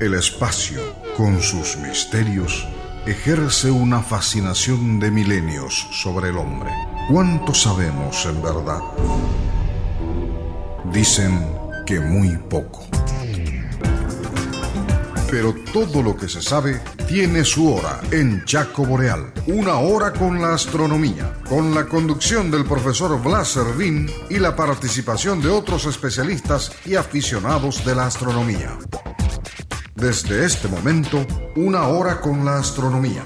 El espacio, con sus misterios, ejerce una fascinación de milenios sobre el hombre. ¿Cuánto sabemos en verdad? Dicen que muy poco. Pero todo lo que se sabe tiene su hora en Chaco Boreal. Una hora con la astronomía, con la conducción del profesor Blas Servín y la participación de otros especialistas y aficionados de la astronomía. Desde este momento, una hora con la astronomía.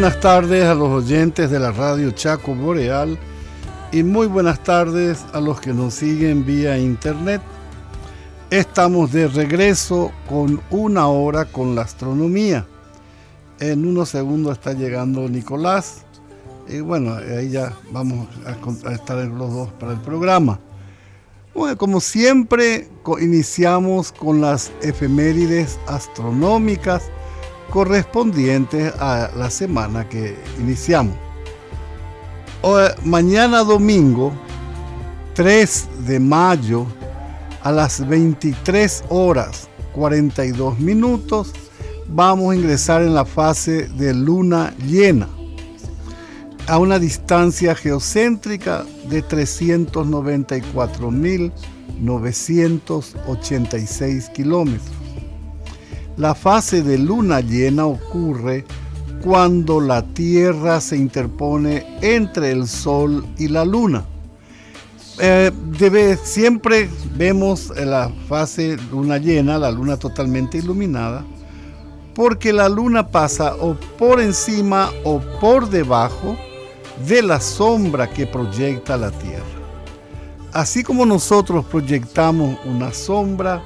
Buenas tardes a los oyentes de la radio Chaco Boreal y muy buenas tardes a los que nos siguen vía internet. Estamos de regreso con una hora con la astronomía. En unos segundos está llegando Nicolás y bueno, ahí ya vamos a, estar los dos para el programa. Bueno, como siempre, iniciamos con las efemérides astronómicas correspondientes a la semana que iniciamos. mañana domingo, 3 de mayo, a las 23 horas 42 minutos, vamos a ingresar en la fase de luna llena a una distancia geocéntrica de 394.986 kilómetros. La fase de luna llena ocurre cuando la Tierra se interpone entre el Sol y la Luna. Eh, siempre vemos la fase luna llena, la luna totalmente iluminada, porque la luna pasa o por encima o por debajo de la sombra que proyecta la Tierra. Así como nosotros proyectamos una sombra,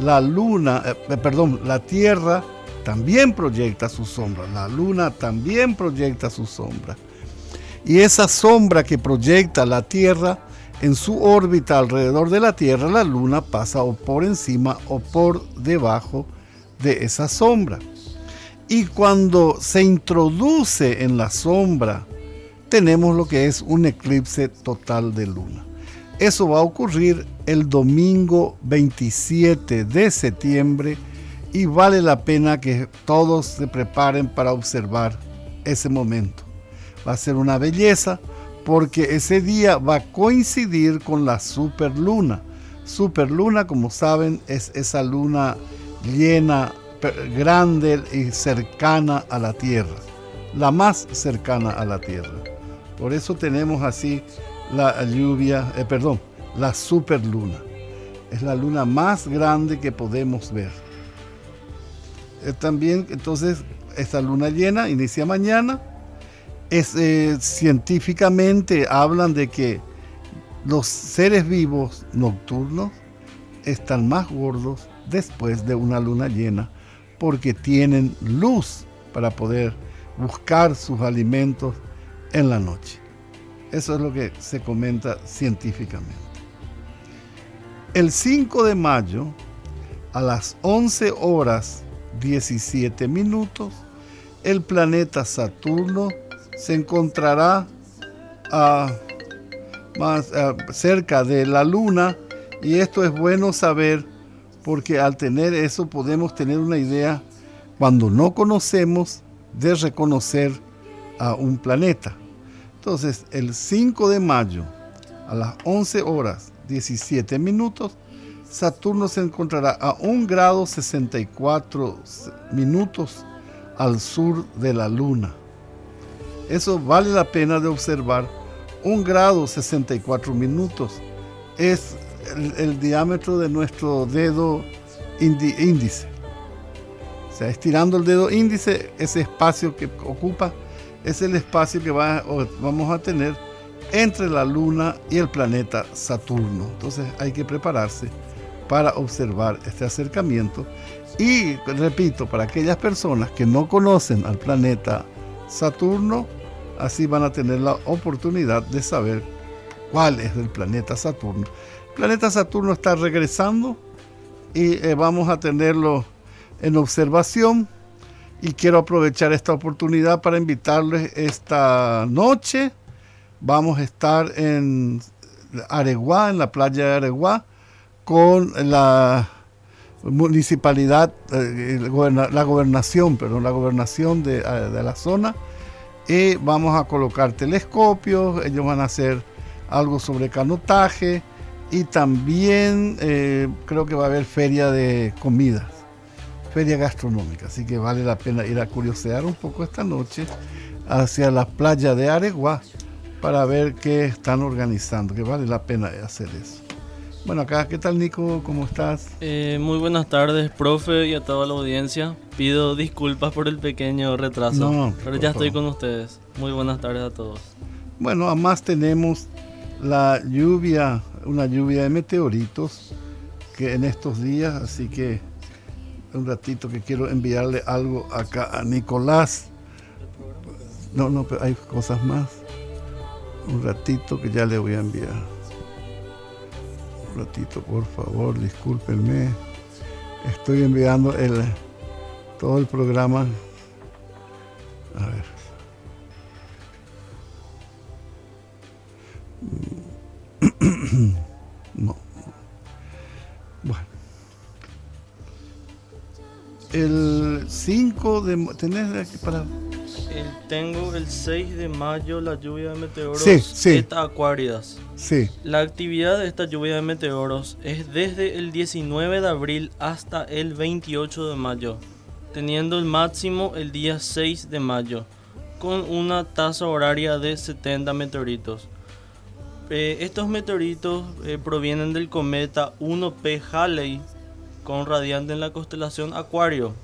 la luna, eh, eh, perdón, la Tierra también proyecta su sombra, la luna también proyecta su sombra. Y esa sombra que proyecta la Tierra en su órbita alrededor de la Tierra, la luna pasa o por encima o por debajo de esa sombra. Y cuando se introduce en la sombra, tenemos lo que es un eclipse total de luna. Eso va a ocurrir el domingo 27 de septiembre y vale la pena que todos se preparen para observar ese momento. Va a ser una belleza porque ese día va a coincidir con la superluna. Superluna, como saben, es esa luna llena, grande y cercana a la Tierra. La más cercana a la Tierra. Por eso tenemos así la lluvia, eh, perdón, la superluna. Es la luna más grande que podemos ver. Eh, también, entonces, esta luna llena inicia mañana. Es, eh, científicamente hablan de que los seres vivos nocturnos están más gordos después de una luna llena porque tienen luz para poder buscar sus alimentos en la noche. Eso es lo que se comenta científicamente. El 5 de mayo, a las 11 horas 17 minutos, el planeta Saturno se encontrará más cerca de la Luna y esto es bueno saber porque al tener eso podemos tener una idea cuando no conocemos de reconocer a un planeta. Entonces, el 5 de mayo, a las 11 horas 17 minutos, Saturno se encontrará a 1 grado 64 minutos al sur de la Luna. Eso vale la pena de observar. 1 grado 64 minutos es el, diámetro de nuestro dedo índice. O sea, estirando el dedo índice, ese espacio que ocupa es el espacio que vamos a tener entre la Luna y el planeta Saturno. Entonces hay que prepararse para observar este acercamiento. Y repito, para aquellas personas que no conocen al planeta Saturno, así van a tener la oportunidad de saber cuál es el planeta Saturno. El planeta Saturno está regresando y eh, vamos a tenerlo en observación y quiero aprovechar esta oportunidad para invitarles esta noche. Vamos a estar en Areguá, en la playa de Areguá, con la municipalidad, eh, la gobernación, perdón, la gobernación de, eh, de, la zona. Y vamos a colocar telescopios, ellos van a hacer algo sobre canotaje y también eh, creo que va a haber feria de comidas, feria gastronómica. Así que vale la pena ir a curiosear un poco esta noche hacia la playa de Aregua para ver qué están organizando, que vale la pena hacer eso. Bueno, acá, ¿qué tal Nico? ¿Cómo estás? Eh, muy buenas tardes, profe, y a toda la audiencia. Pido disculpas por el pequeño retraso, pero ya estoy con ustedes. Muy buenas tardes a todos. Bueno, además tenemos la lluvia, una lluvia de meteoritos que en estos días, así que un ratito que quiero enviarle algo acá a Nicolás. No, no, pero hay cosas más. Un ratito que ya le voy a enviar ratito, por favor, discúlpenme. Estoy enviando el todo el programa. A ver. No. Bueno. El 5 de... ¿Tenés para...? tengo el 6 de mayo la lluvia de meteoros sí, sí. Acuáridas. Sí. La actividad de esta lluvia de meteoros es desde el 19 de abril hasta el 28 de mayo, teniendo el máximo el día 6 de mayo, con una tasa horaria de 70 meteoritos. Eh, estos meteoritos eh, provienen del cometa 1P Halley, con radiante en la constelación Acuario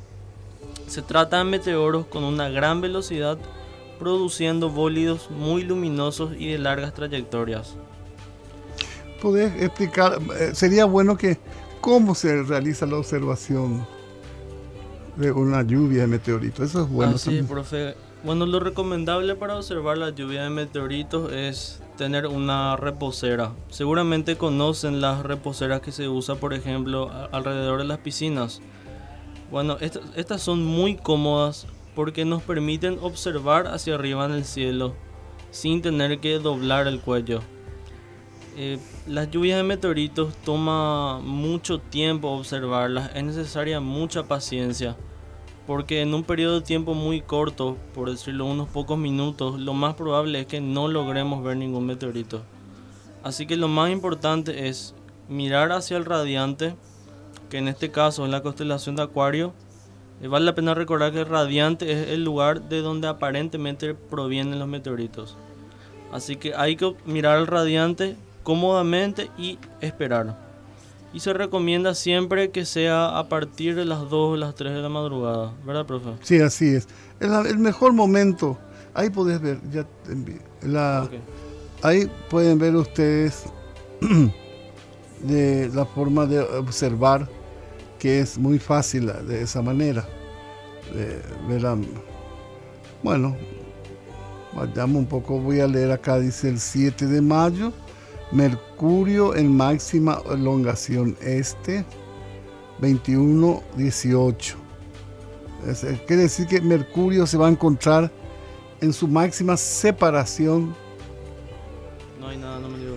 se trata de meteoros con una gran velocidad, produciendo bólidos muy luminosos y de largas trayectorias. ¿Podés explicar? Eh, sería bueno que cómo se realiza la observación de una lluvia de meteoritos. Eso es bueno. Ah, sí, profe. Bueno, lo recomendable para observar la lluvia de meteoritos es tener una reposera. Seguramente conocen las reposeras que se usa, por ejemplo, alrededor de las piscinas. Bueno, estas, son muy cómodas porque nos permiten observar hacia arriba en el cielo sin tener que doblar el cuello. Eh, las lluvias de meteoritos toma mucho tiempo observarlas, es necesaria mucha paciencia, porque en un periodo de tiempo muy corto, por decirlo unos pocos minutos, lo más probable es que no logremos ver ningún meteorito. Así que lo más importante es mirar hacia el radiante, que en este caso en la constelación de Acuario, eh, vale la pena recordar que el radiante es el lugar de donde aparentemente provienen los meteoritos. Así que hay que mirar el radiante cómodamente y esperar. Y se recomienda siempre que sea a partir de las 2 o las 3 de la madrugada, ¿verdad, profe? Sí, así es. El, el mejor momento, ahí podés ver, ya la, ahí pueden ver ustedes de la forma de observar que es muy fácil de esa manera. bueno, vayamos un poco, voy a leer acá, dice el 7 de mayo, Mercurio en máxima elongación este, 21-18. Quiere decir que Mercurio se va a encontrar en su máxima separación. No hay nada, no me digo.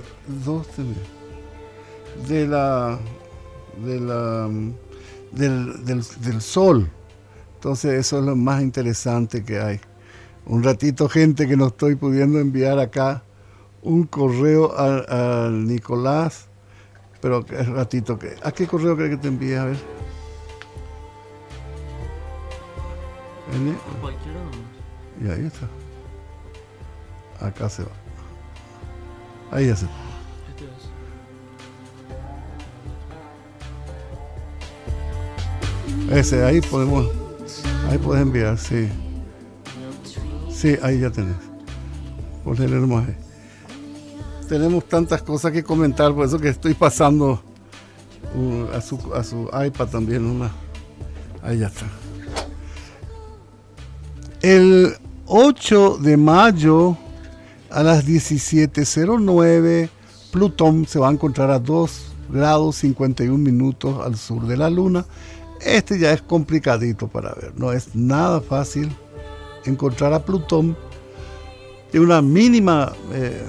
de la de la del, sol. Entonces eso es lo más interesante que hay. Un ratito gente que no estoy pudiendo enviar acá un correo al, Nicolás, pero es ratito que... ¿A qué correo cree que te envíe? A ver. Y ahí está. Acá se va. Ahí ya se va. Ese, ahí podemos Ahí puedes enviar, sí. Sí, ahí ya tenés. Ponerle nomás ahí. Tenemos tantas cosas que comentar, por eso que estoy pasando uh, a, su, a su iPad también una. Ahí ya está. El 8 de mayo a las 17.09, Plutón se va a encontrar a 2 grados 51 minutos al sur de la Luna. Este ya es complicadito para ver, no es nada fácil encontrar a Plutón de una mínima eh,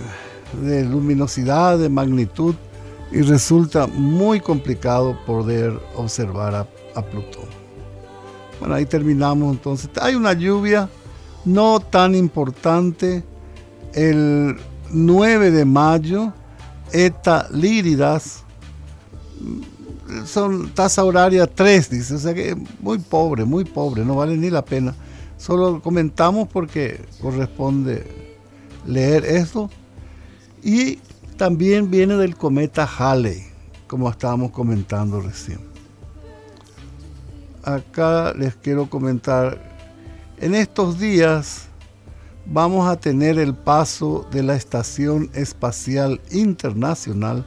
de luminosidad, de magnitud, y resulta muy complicado poder observar a, a Plutón. Bueno, ahí terminamos entonces. Hay una lluvia no tan importante el 9 de mayo, Eta Líridas, son tasa horaria 3, dice, o sea que muy pobre, muy pobre, no vale ni la pena. Solo comentamos porque corresponde leer esto. Y también viene del cometa Halley, como estábamos comentando recién. Acá les quiero comentar, en estos días vamos a tener el paso de la Estación Espacial Internacional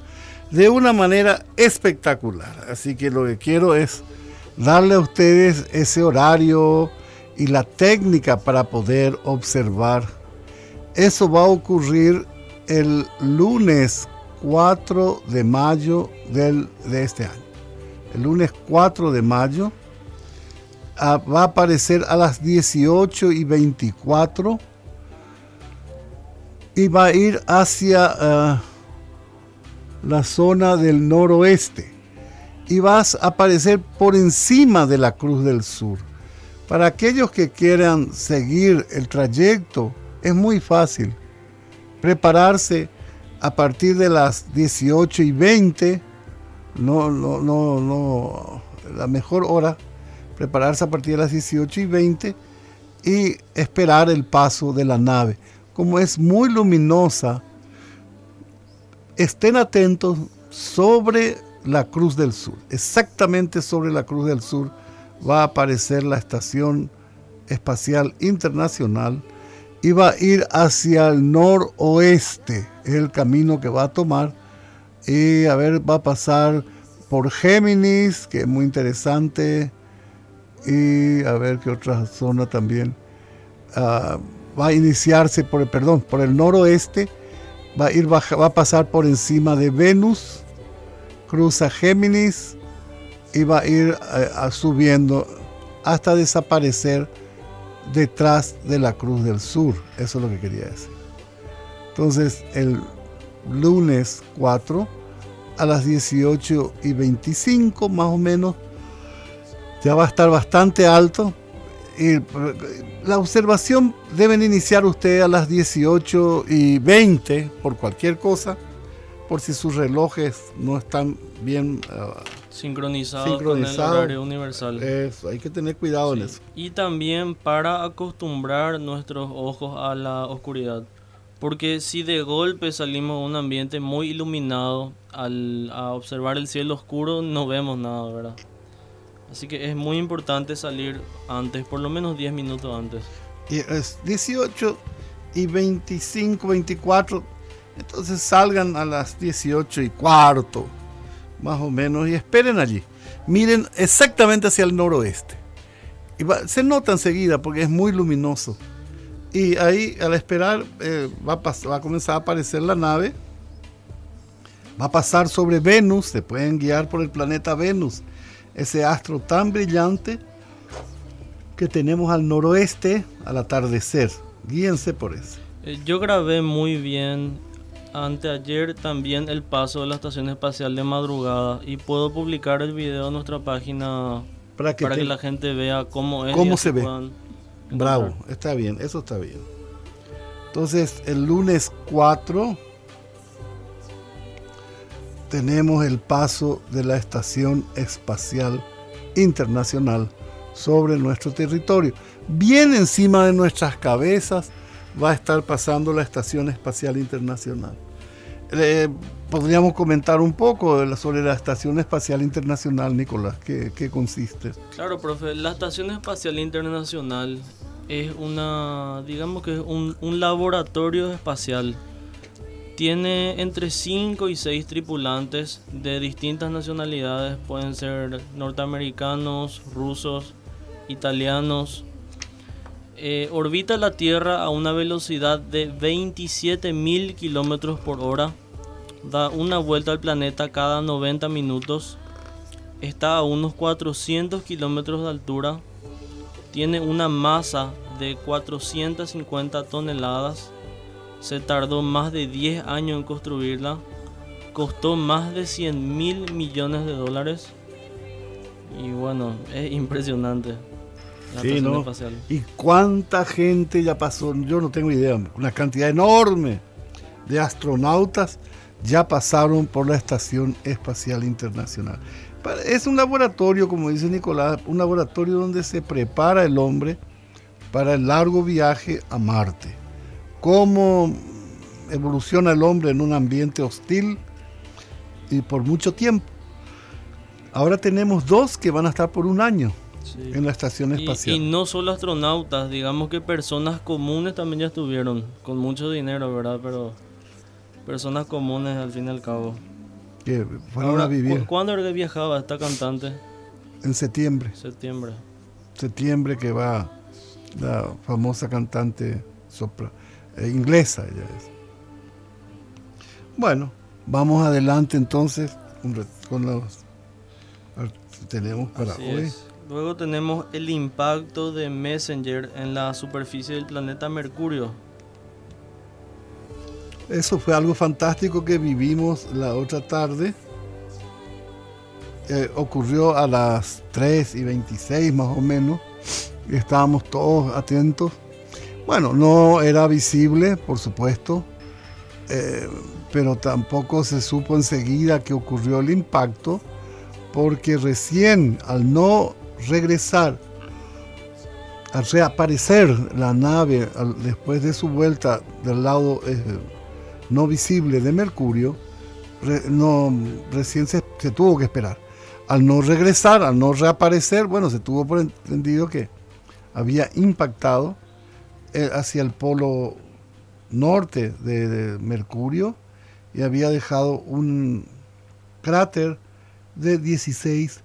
de una manera espectacular. Así que lo que quiero es darle a ustedes ese horario y la técnica para poder observar. Eso va a ocurrir el lunes 4 de mayo del, de este año. El lunes 4 de mayo ah, va a aparecer a las 18 y 24 y va a ir hacia ah, la zona del noroeste y vas a aparecer por encima de la Cruz del Sur. Para aquellos que quieran seguir el trayecto, es muy fácil. Prepararse a partir de las 18 y 20, no, no, no, no, la mejor hora, prepararse a partir de las 18 y 20 y esperar el paso de la nave como es muy luminosa, estén atentos sobre la Cruz del Sur. Exactamente sobre la Cruz del Sur va a aparecer la Estación Espacial Internacional va a ir hacia el noroeste. Es el camino que va a tomar. Y a ver, va a pasar por Géminis, que es muy interesante. Y a ver qué otra zona también. Ah, va a iniciarse por el, perdón, por el noroeste, va a, ir, va a pasar por encima de Venus, cruza Géminis y va a ir eh, subiendo hasta desaparecer detrás de la Cruz del Sur. Eso es lo que quería decir. Entonces, el lunes 4 a las 18 y 25 más o menos, ya va a estar bastante alto, y la observación deben iniciar ustedes a las 18 y 20 por cualquier cosa, por si sus relojes no están bien uh, sincronizados, con el horario universal. Eso, hay que tener cuidado en eso. Y también para acostumbrar nuestros ojos a la oscuridad. Porque si de golpe salimos a un ambiente muy iluminado, al a observar el cielo oscuro no vemos nada, ¿verdad? Así que es muy importante salir antes, por lo menos 10 minutos antes. Y es 18 y 25, 24. Entonces salgan a las 18 y cuarto, más o menos, y esperen allí. Miren exactamente hacia el noroeste. Y se nota enseguida porque es muy luminoso. Y ahí, al esperar, eh, va, a va a comenzar a aparecer la nave. Va a pasar sobre Venus. Se pueden guiar por el planeta Venus ese astro tan brillante que tenemos al noroeste al atardecer. Guíense por eso. Eh, yo grabé muy bien anteayer también el paso de la estación espacial de madrugada y puedo publicar el video en nuestra página para que, la gente vea cómo es. Cómo se ve. Bravo, está bien, eso está bien. Entonces, el lunes 4 tenemos el paso de la Estación Espacial Internacional sobre nuestro territorio. Bien encima de nuestras cabezas va a estar pasando la Estación Espacial Internacional. Eh, podríamos comentar un poco sobre la Estación Espacial Internacional, Nicolás, ¿qué, consiste? Claro, profe, la Estación Espacial Internacional es una, digamos que es un, un laboratorio espacial. Tiene entre 5 y 6 tripulantes de distintas nacionalidades, pueden ser norteamericanos, rusos, italianos, eh, orbita la Tierra a una velocidad de 27.000 kilómetros por hora. Da una vuelta al planeta cada 90 minutos. Está a unos 400 kilómetros de altura. Tiene una masa de 450 toneladas. Se tardó más de 10 años en construirla. Costó más de 100 mil millones de dólares. Y bueno, es impresionante. Sí, ¿no? ¿Y cuánta gente ya pasó? Yo no tengo idea. Una cantidad enorme de astronautas ya pasaron por la Estación Espacial Internacional. Es un laboratorio, como dice Nicolás, un laboratorio donde se prepara el hombre para el largo viaje a Marte. Cómo evoluciona el hombre en un ambiente hostil y por mucho tiempo. Ahora tenemos dos que van a estar por un año en la estación espacial. Y, no solo astronautas, digamos que personas comunes también ya estuvieron, con mucho dinero, ¿verdad? Pero personas comunes al fin y al cabo. Que fueron a vivir. ¿Cuándo era que viajaba esta cantante? En septiembre. Septiembre. Septiembre que va la famosa cantante sopra, eh, inglesa ella es. Bueno, vamos adelante entonces con los tenemos para hoy. Luego tenemos el impacto de Messenger en la superficie del planeta Mercurio. Eso fue algo fantástico que vivimos la otra tarde. Eh, ocurrió a las 3 y 26 más o menos. Estábamos todos atentos. Bueno, no era visible, por supuesto, eh, pero tampoco se supo enseguida que ocurrió el impacto, porque recién al no regresar, al reaparecer la nave después de su vuelta del lado eh, no visible de Mercurio, no, recién se, tuvo que esperar. Al no regresar, al no reaparecer, bueno, se tuvo por entendido que había impactado eh, hacia el polo norte de Mercurio y había dejado un cráter de 16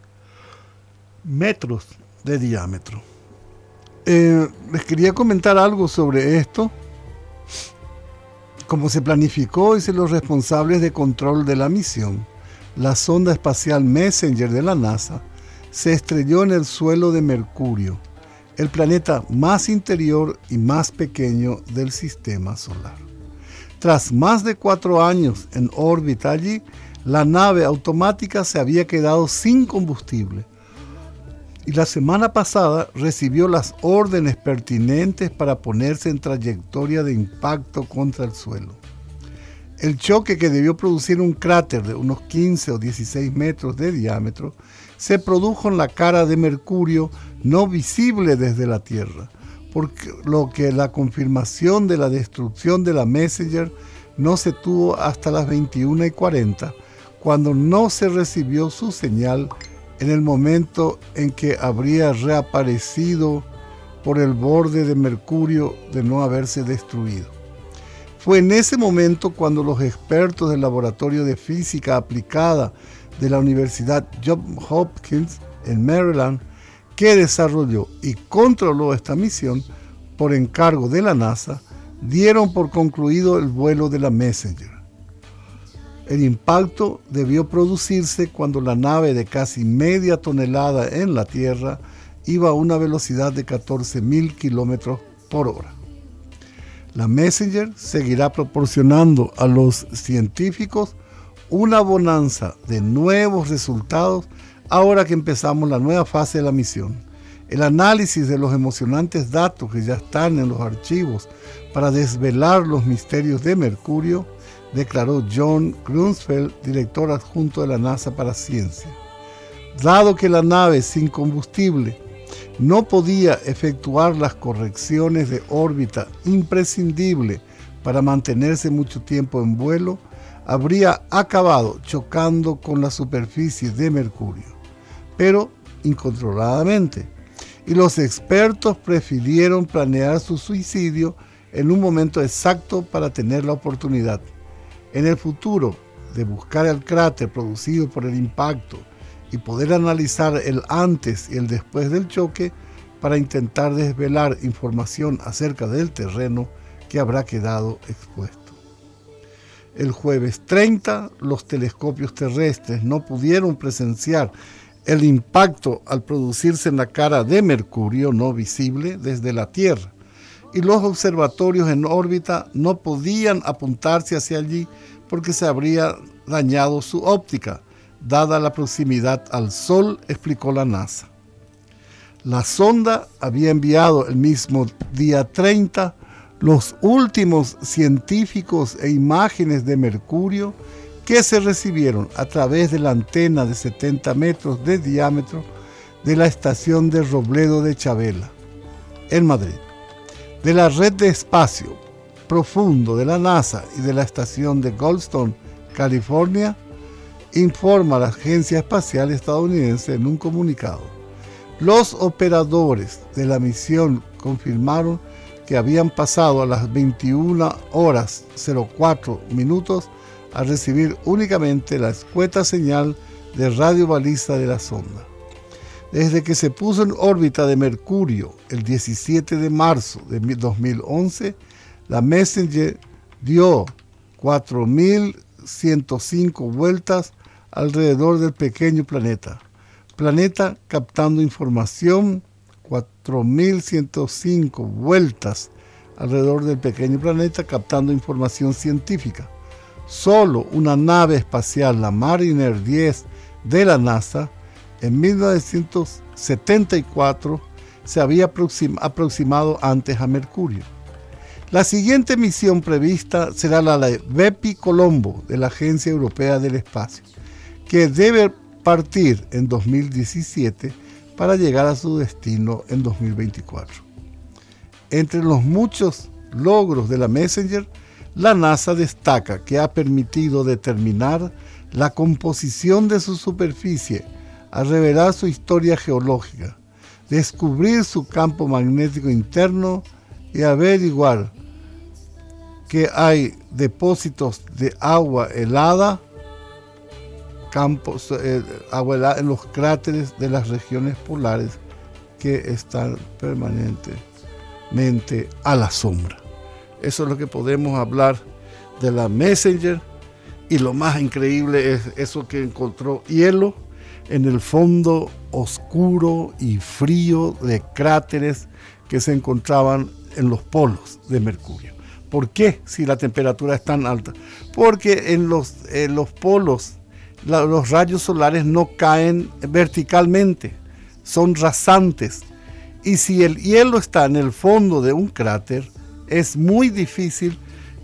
metros de diámetro. Eh, les quería comentar algo sobre esto. Como se planificó, y los responsables de control de la misión, la sonda espacial Messenger de la NASA se estrelló en el suelo de Mercurio, el planeta más interior y más pequeño del sistema solar. Tras más de cuatro años en órbita allí, la nave automática se había quedado sin combustible y la semana pasada recibió las órdenes pertinentes para ponerse en trayectoria de impacto contra el suelo. El choque que debió producir un cráter de unos 15 o 16 metros de diámetro se produjo en la cara de Mercurio no visible desde la Tierra, por lo que la confirmación de la destrucción de la Messenger no se tuvo hasta las 21 y 40, cuando no se recibió su señal en el momento en que habría reaparecido por el borde de Mercurio de no haberse destruido. Fue en ese momento cuando los expertos del Laboratorio de Física Aplicada de la Universidad Johns Hopkins en Maryland, que desarrolló y controló esta misión por encargo de la NASA, dieron por concluido el vuelo de la Messenger. El impacto debió producirse cuando la nave de casi media tonelada en la Tierra iba a una velocidad de 14.000 kilómetros por hora. La Messenger seguirá proporcionando a los científicos una bonanza de nuevos resultados ahora que empezamos la nueva fase de la misión. El análisis de los emocionantes datos que ya están en los archivos para desvelar los misterios de Mercurio declaró John Grunsfeld, director adjunto de la NASA para Ciencia. Dado que la nave sin combustible no podía efectuar las correcciones de órbita imprescindible para mantenerse mucho tiempo en vuelo, habría acabado chocando con la superficie de Mercurio, pero incontroladamente. Y los expertos prefirieron planear su suicidio en un momento exacto para tener la oportunidad. En el futuro, de buscar el cráter producido por el impacto y poder analizar el antes y el después del choque para intentar desvelar información acerca del terreno que habrá quedado expuesto. El jueves 30 los telescopios terrestres no pudieron presenciar el impacto al producirse en la cara de Mercurio no visible desde la Tierra y los observatorios en órbita no podían apuntarse hacia allí porque se habría dañado su óptica, dada la proximidad al Sol, explicó la NASA. La sonda había enviado el mismo día 30 los últimos científicos e imágenes de Mercurio que se recibieron a través de la antena de 70 metros de diámetro de la estación de Robledo de Chabela, en Madrid, de la red de espacio profundo de la NASA y de la estación de Goldstone, California, informa la Agencia Espacial Estadounidense en un comunicado. Los operadores de la misión confirmaron que habían pasado a las 21 horas 04 minutos a recibir únicamente la escueta señal de radio baliza de la sonda. Desde que se puso en órbita de Mercurio el 17 de marzo de 2011, la Messenger dio 4.105 vueltas alrededor del pequeño planeta. Planeta captando información, 4.105 vueltas alrededor del pequeño planeta captando información científica. Solo una nave espacial, la Mariner 10 de la NASA, en 1974 se había aproximado antes a Mercurio. La siguiente misión prevista será la de Bepi Colombo de la Agencia Europea del Espacio, que debe partir en 2017 para llegar a su destino en 2024. Entre los muchos logros de la Messenger, la NASA destaca que ha permitido determinar la composición de su superficie, a revelar su historia geológica, descubrir su campo magnético interno y averiguar que hay depósitos de agua helada, campos, eh, agua helada en los cráteres de las regiones polares que están permanentemente a la sombra. Eso es lo que podemos hablar de la Messenger y lo más increíble es eso que encontró hielo en el fondo oscuro y frío de cráteres que se encontraban en los polos de Mercurio. ¿Por qué si la temperatura es tan alta? Porque en los, los polos los rayos solares no caen verticalmente, son rasantes. Y si el hielo está en el fondo de un cráter, es muy difícil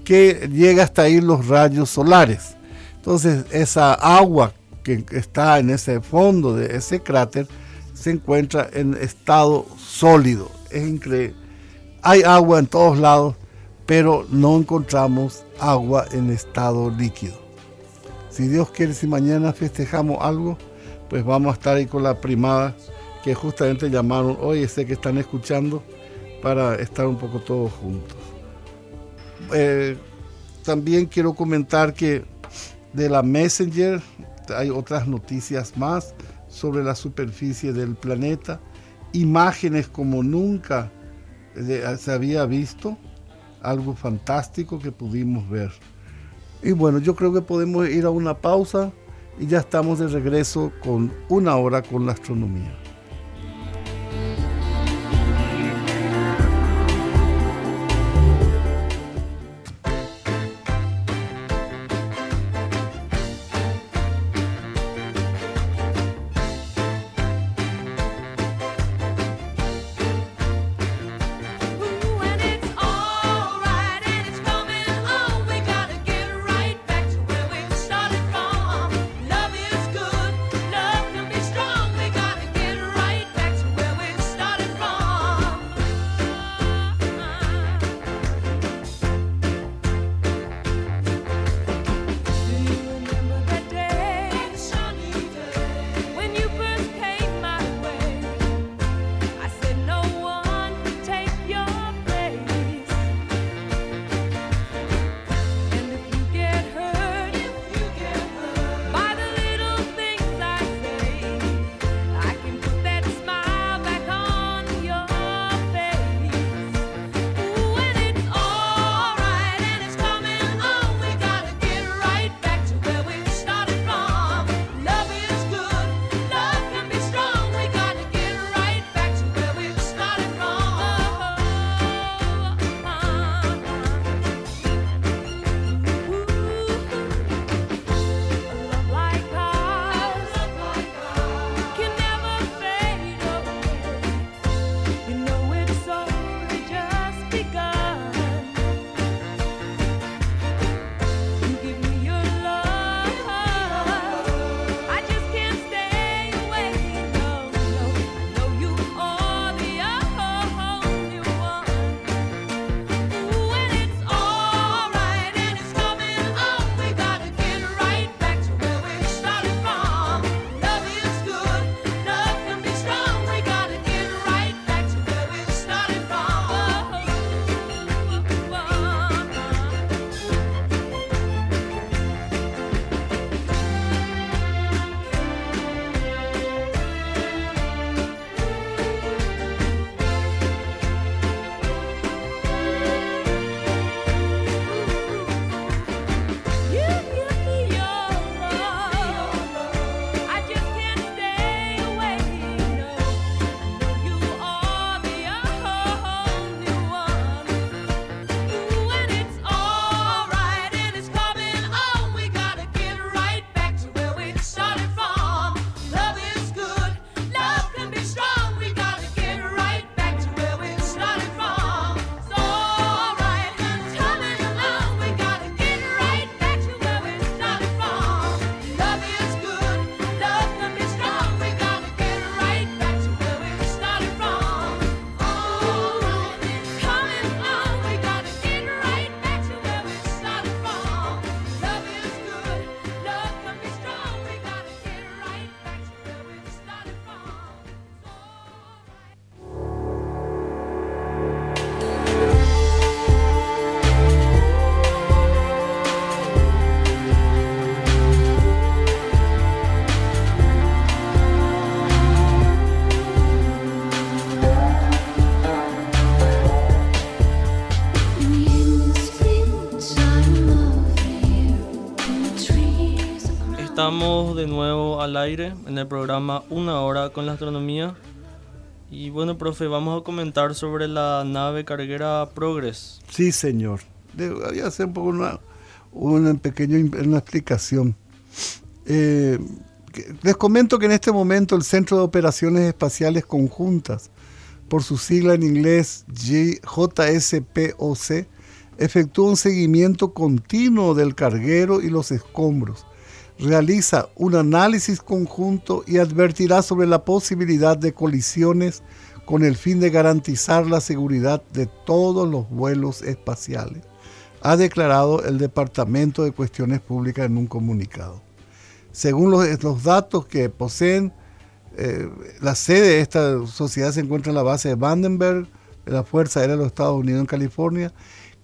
que llegue hasta ahí los rayos solares. Entonces esa agua que está en ese fondo de ese cráter se encuentra en estado sólido. Es increíble. Hay agua en todos lados, pero no encontramos agua en estado líquido. Si Dios quiere, si mañana festejamos algo, pues vamos a estar ahí con la primada que justamente llamaron, hoy sé que están escuchando, para estar un poco todos juntos. Eh, también quiero comentar que de la Messenger hay otras noticias más sobre la superficie del planeta, imágenes como nunca se había visto algo fantástico que pudimos ver. Y bueno, yo creo que podemos ir a una pausa y ya estamos de regreso con una hora con la astronomía. Estamos de nuevo al aire en el programa Una Hora con la Astronomía. Y bueno, profe, vamos a comentar sobre la nave carguera Progress. Sí, señor. Voy a hacer un poco una, una pequeña una explicación. Eh, les comento que en este momento el Centro de Operaciones Espaciales Conjuntas, por su sigla en inglés JSPOC, efectúa un seguimiento continuo del carguero y los escombros realiza un análisis conjunto y advertirá sobre la posibilidad de colisiones con el fin de garantizar la seguridad de todos los vuelos espaciales, ha declarado el Departamento de Cuestiones Públicas en un comunicado. Según los, datos que poseen, eh, la sede de esta sociedad se encuentra en la base de Vandenberg, de la Fuerza Aérea de los Estados Unidos en California.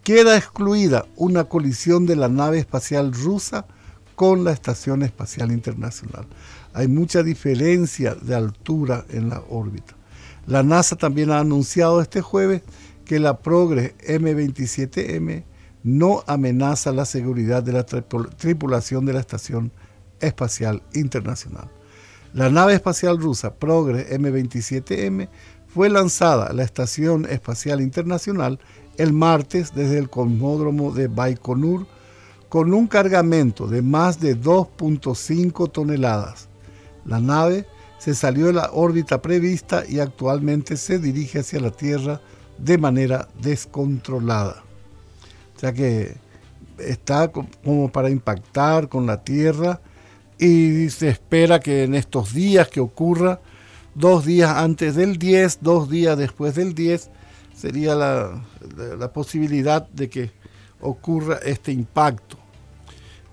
Queda excluida una colisión de la nave espacial rusa con la Estación Espacial Internacional. Hay mucha diferencia de altura en la órbita. La NASA también ha anunciado este jueves que la Progress M27M no amenaza la seguridad de la tripulación de la Estación Espacial Internacional. La nave espacial rusa Progress M27M fue lanzada a la Estación Espacial Internacional el martes desde el cosmódromo de Baikonur con un cargamento de más de 2.5 toneladas. La nave se salió de la órbita prevista y actualmente se dirige hacia la Tierra de manera descontrolada. O sea que está como para impactar con la Tierra y se espera que en estos días que ocurra, dos días antes del 10, dos días después del 10, sería la, la posibilidad de que ocurra este impacto.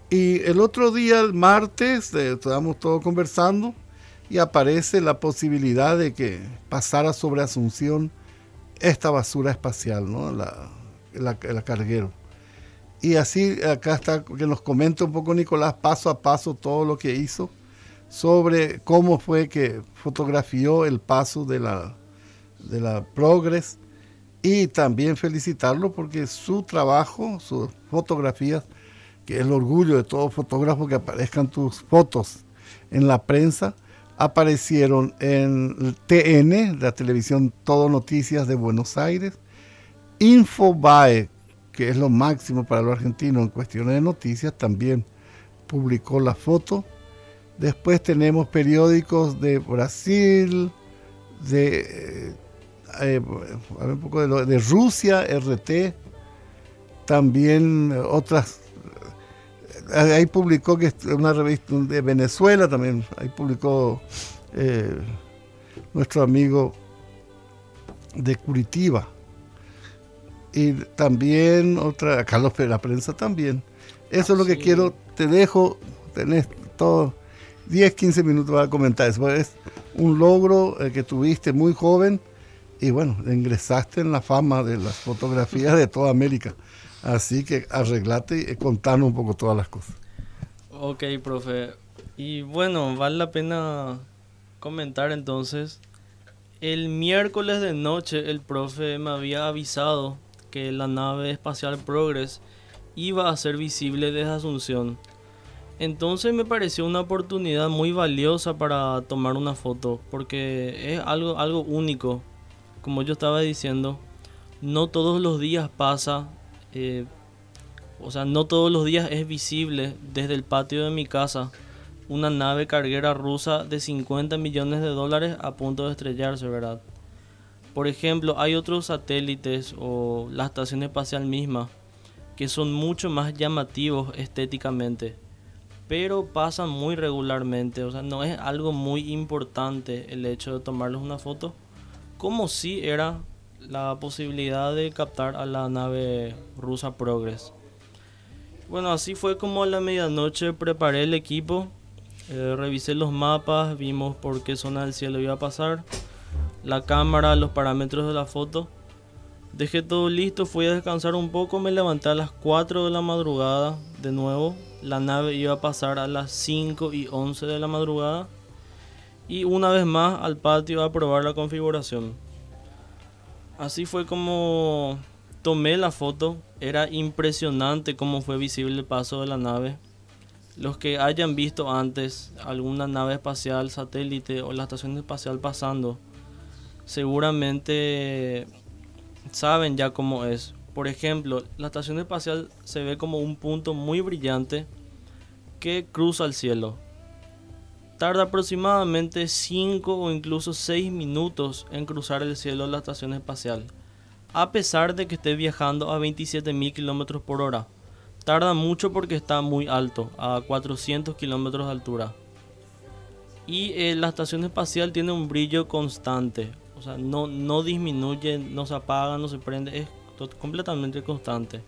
Y el otro día, el martes, eh, estábamos todos conversando y aparece la posibilidad de que pasara sobre Asunción esta basura espacial, ¿no? La, la, carguero. Y así acá está que nos comenta un poco Nicolás paso a paso todo lo que hizo sobre cómo fue que fotografió el paso de la, de la Progress y también felicitarlo porque su trabajo, sus fotografías que es el orgullo de todo fotógrafo que aparezcan tus fotos en la prensa, aparecieron en TN, la televisión Todo Noticias de Buenos Aires, Infobae, que es lo máximo para los argentinos en cuestiones de noticias, también publicó la foto. Después tenemos periódicos de Brasil, de, eh, un poco de, de Rusia, RT, también otras ahí publicó que una revista de Venezuela también, ahí publicó eh, nuestro amigo de Curitiba. Y también otra, Carlos la prensa también. Eso es lo que quiero, te dejo, tenés todo 10, 15 minutos para comentar. Eso es un logro eh, que tuviste muy joven y bueno, ingresaste en la fama de las fotografías de toda América. Así que arreglate y contanos un poco todas las cosas. Ok, profe. Y bueno, vale la pena comentar entonces. El miércoles de noche el profe me había avisado que la nave espacial Progress iba a ser visible desde Asunción. Entonces me pareció una oportunidad muy valiosa para tomar una foto, porque es algo, algo único. Como yo estaba diciendo, no todos los días pasa eh, o sea, no todos los días es visible desde el patio de mi casa una nave carguera rusa de 50 millones de dólares a punto de estrellarse, ¿verdad? Por ejemplo, hay otros satélites o la estación espacial misma que son mucho más llamativos estéticamente, pero pasan muy regularmente, o sea, no es algo muy importante el hecho de tomarles una foto, como si era la posibilidad de captar a la nave rusa Progress. Bueno, así fue como a la medianoche preparé el equipo, eh, revisé los mapas, vimos por qué zona del cielo iba a pasar, la cámara, los parámetros de la foto. Dejé todo listo, fui a descansar un poco, me levanté a las 4 de la madrugada de nuevo. La nave iba a pasar a las 5 y 11 de la madrugada. Y una vez más al patio a probar la configuración. Así fue como tomé la foto. Era impresionante cómo fue visible el paso de la nave. los que hayan visto antes alguna nave espacial, satélite o la estación espacial pasando, seguramente saben ya cómo es. Por ejemplo, la estación espacial se ve como un punto muy brillante que cruza el cielo. Tarda aproximadamente 5 o incluso 6 minutos en cruzar el cielo de la estación espacial, a pesar de que esté viajando a 27.000 km por hora. Tarda mucho porque está muy alto, a 400 kilómetros de altura. Y eh, la estación espacial tiene un brillo constante, o sea, no, no disminuye, no se apaga, no se prende, es completamente constante.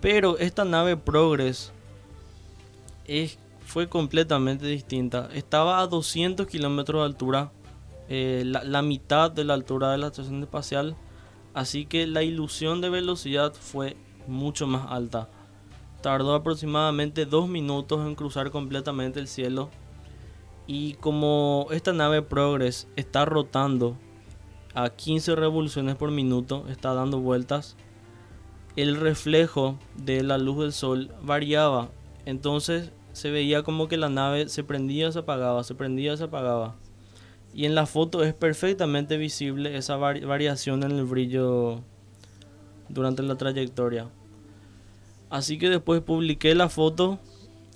Pero esta nave Progress es, fue completamente distinta. Estaba a 200 kilómetros de altura, eh, la, mitad de la altura de la estación espacial. Así que la ilusión de velocidad fue mucho más alta. Tardó aproximadamente dos minutos en cruzar completamente el cielo. Y como esta nave Progress está rotando a 15 revoluciones por minuto, está dando vueltas, el reflejo de la luz del sol variaba. Entonces se veía como que la nave se prendía, se apagaba, se prendía, se apagaba. Y en la foto es perfectamente visible esa variación en el brillo durante la trayectoria. Así que después publiqué la foto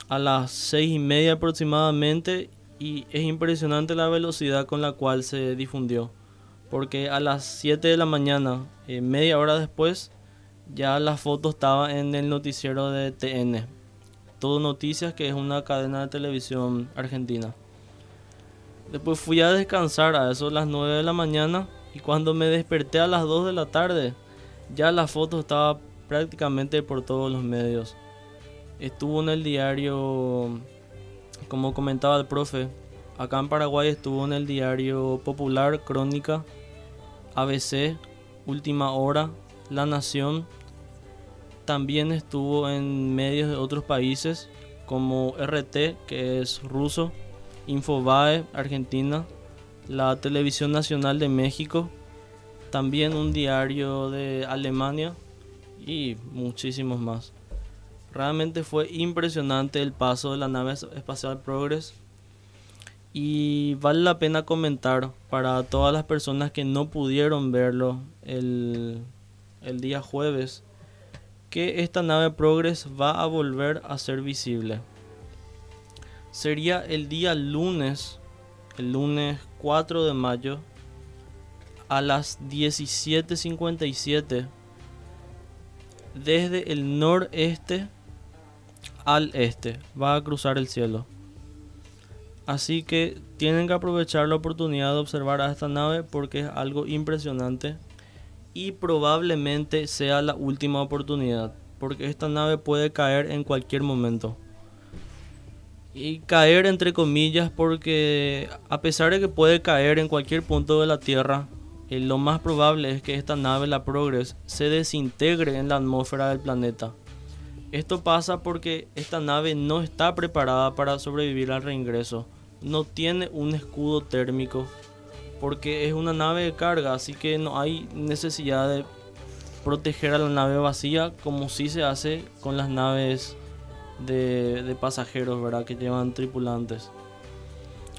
a las seis y media aproximadamente y es impresionante la velocidad con la cual se difundió. Porque a las 7 de la mañana, eh, media hora después, ya la foto estaba en el noticiero de TN. Todo Noticias, que es una cadena de televisión argentina. Después fui a descansar a eso a las 9 de la mañana y cuando me desperté a las 2 de la tarde, ya la foto estaba prácticamente por todos los medios. Estuvo en el diario, como comentaba el profe, acá en Paraguay estuvo en el diario Popular, Crónica, ABC, Última Hora, La Nación. También estuvo en medios de otros países como RT, que es ruso, Infobae, Argentina, la Televisión Nacional de México, también un diario de Alemania y muchísimos más. Realmente fue impresionante el paso de la nave espacial Progress y vale la pena comentar para todas las personas que no pudieron verlo el, el día jueves que esta nave Progress va a volver a ser visible. Sería el día lunes, el lunes 4 de mayo a las 17.57 desde el noreste al este. Va a cruzar el cielo. Así que tienen que aprovechar la oportunidad de observar a esta nave porque es algo impresionante y probablemente sea la última oportunidad porque esta nave puede caer en cualquier momento. Y caer entre comillas porque a pesar de que puede caer en cualquier punto de la Tierra, eh, lo más probable es que esta nave, la Progress, se desintegre en la atmósfera del planeta. Esto pasa porque esta nave no está preparada para sobrevivir al reingreso. No tiene un escudo térmico porque es una nave de carga, así que no hay necesidad de proteger a la nave vacía como si se hace con las naves de, de pasajeros, ¿verdad? Que llevan tripulantes.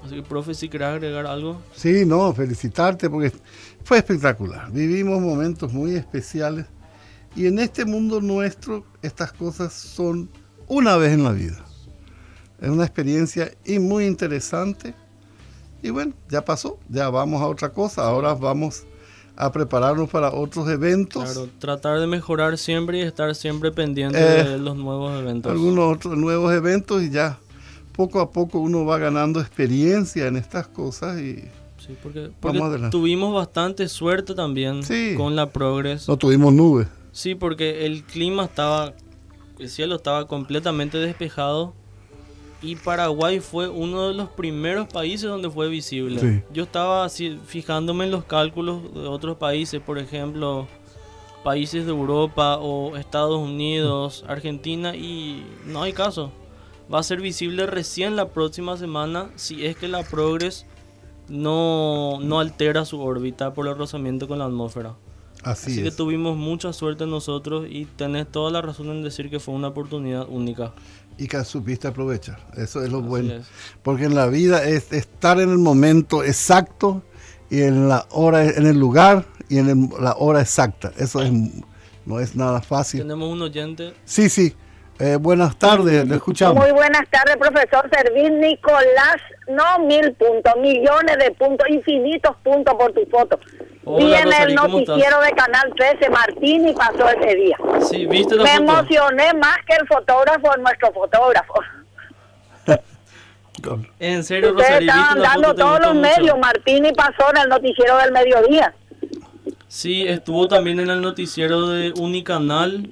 Así que, profe, si querés agregar algo. Sí, no, felicitarte porque fue espectacular. Vivimos momentos muy especiales y en este mundo nuestro estas cosas son una vez en la vida. Es una experiencia y muy interesante. Y bueno, ya pasó, ya vamos a otra cosa. Ahora vamos a prepararnos para otros eventos. Claro, tratar de mejorar siempre y estar siempre pendiente eh, de los nuevos eventos. Algunos otros nuevos eventos y ya poco a poco uno va ganando experiencia en estas cosas y sí, porque, tuvimos bastante suerte también con la Progress. No tuvimos nubes. Sí, porque el clima estaba, el cielo estaba completamente despejado y Paraguay fue uno de los primeros países donde fue visible. Yo estaba así, fijándome en los cálculos de otros países, por ejemplo, países de Europa o Estados Unidos, Argentina y no hay caso va a ser visible recién la próxima semana si es que la Progress no, no altera su órbita por el rozamiento con la atmósfera. Así, Así que tuvimos mucha suerte nosotros y tenés toda la razón en decir que fue una oportunidad única. Y que supiste aprovechar. Eso es lo bueno. Porque en la vida es estar en el momento exacto y en la hora, en el lugar y en la hora exacta. Eso es, no es nada fácil. Tenemos un oyente. Sí, sí. Eh, buenas tardes, le escuchamos. Muy buenas tardes, profesor Servín Nicolás. No mil puntos, millones de puntos, infinitos puntos por tu foto. Viene el noticiero de Canal 13, Martín, y pasó ese día. Sí, ¿viste Me emocioné más que el fotógrafo, nuestro fotógrafo. en serio, Ustedes estaban dando todos los medios, Martín, y pasó en el noticiero del mediodía. Sí, estuvo también en el noticiero de Unicanal